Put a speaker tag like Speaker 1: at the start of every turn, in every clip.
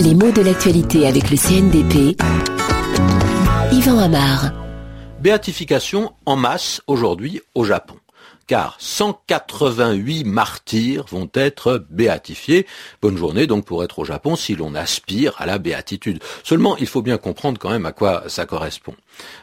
Speaker 1: Les mots de l'actualité avec le CNDP. Yvan Amar.
Speaker 2: Béatification en masse aujourd'hui au Japon car 188 martyrs vont être béatifiés. Bonne journée donc pour être au Japon si l'on aspire à la béatitude. Seulement, il faut bien comprendre quand même à quoi ça correspond.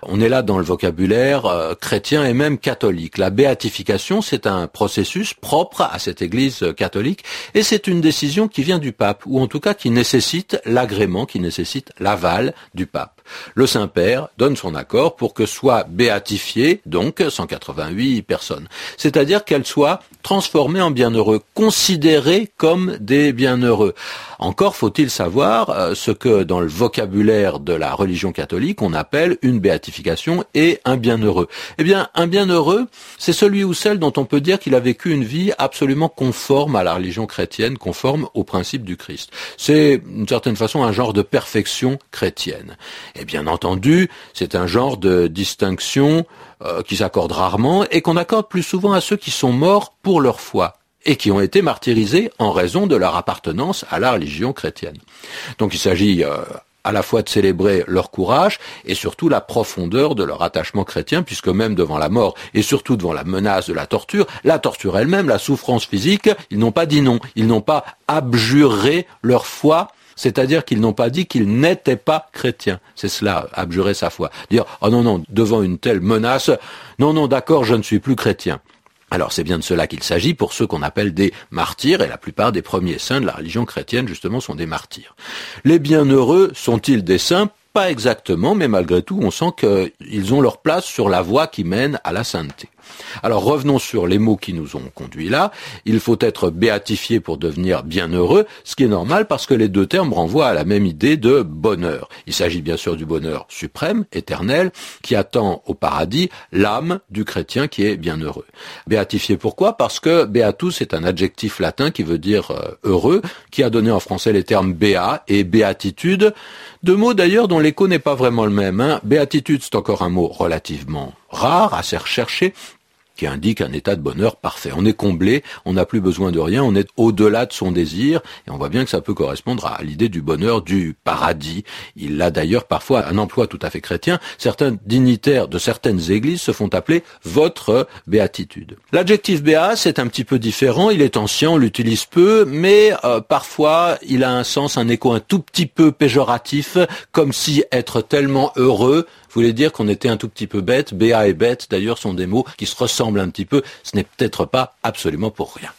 Speaker 2: On est là dans le vocabulaire euh, chrétien et même catholique. La béatification, c'est un processus propre à cette Église catholique et c'est une décision qui vient du pape, ou en tout cas qui nécessite l'agrément, qui nécessite l'aval du pape. Le Saint-Père donne son accord pour que soient béatifiées donc 188 personnes c'est-à-dire qu'elles soient transformées en bienheureux, considérées comme des bienheureux. Encore faut-il savoir euh, ce que dans le vocabulaire de la religion catholique on appelle une béatification et un bienheureux. Eh bien, un bienheureux, c'est celui ou celle dont on peut dire qu'il a vécu une vie absolument conforme à la religion chrétienne, conforme aux principes du Christ. C'est d'une certaine façon un genre de perfection chrétienne. Et bien entendu, c'est un genre de distinction euh, qui s'accorde rarement et qu'on accorde plus souvent à ceux qui sont morts pour leur foi et qui ont été martyrisés en raison de leur appartenance à la religion chrétienne. Donc il s'agit euh, à la fois de célébrer leur courage et surtout la profondeur de leur attachement chrétien, puisque même devant la mort et surtout devant la menace de la torture, la torture elle-même, la souffrance physique, ils n'ont pas dit non, ils n'ont pas abjuré leur foi c'est-à-dire qu'ils n'ont pas dit qu'ils n'étaient pas chrétiens. C'est cela, abjurer sa foi. Dire, oh non, non, devant une telle menace, non, non, d'accord, je ne suis plus chrétien. Alors c'est bien de cela qu'il s'agit pour ceux qu'on appelle des martyrs, et la plupart des premiers saints de la religion chrétienne justement sont des martyrs. Les bienheureux sont-ils des saints? Pas exactement, mais malgré tout on sent qu'ils ont leur place sur la voie qui mène à la sainteté. Alors revenons sur les mots qui nous ont conduits là. Il faut être béatifié pour devenir bienheureux, ce qui est normal parce que les deux termes renvoient à la même idée de bonheur. Il s'agit bien sûr du bonheur suprême, éternel, qui attend au paradis l'âme du chrétien qui est bienheureux. Béatifié pourquoi? Parce que beatus est un adjectif latin qui veut dire euh, heureux, qui a donné en français les termes béa et béatitude, deux mots d'ailleurs dont l'écho n'est pas vraiment le même. Hein. Béatitude, c'est encore un mot relativement rare, assez recherché, qui indique un état de bonheur parfait. On est comblé, on n'a plus besoin de rien, on est au-delà de son désir, et on voit bien que ça peut correspondre à l'idée du bonheur du paradis. Il a d'ailleurs parfois un emploi tout à fait chrétien. Certains dignitaires de certaines églises se font appeler votre béatitude. L'adjectif béat, c'est un petit peu différent, il est ancien, on l'utilise peu, mais euh, parfois il a un sens, un écho un tout petit peu péjoratif, comme si être tellement heureux voulait dire qu'on était un tout petit peu bête. Béa et bête, d'ailleurs, sont des mots qui se ressemblent un petit peu. Ce n'est peut-être pas absolument pour rien.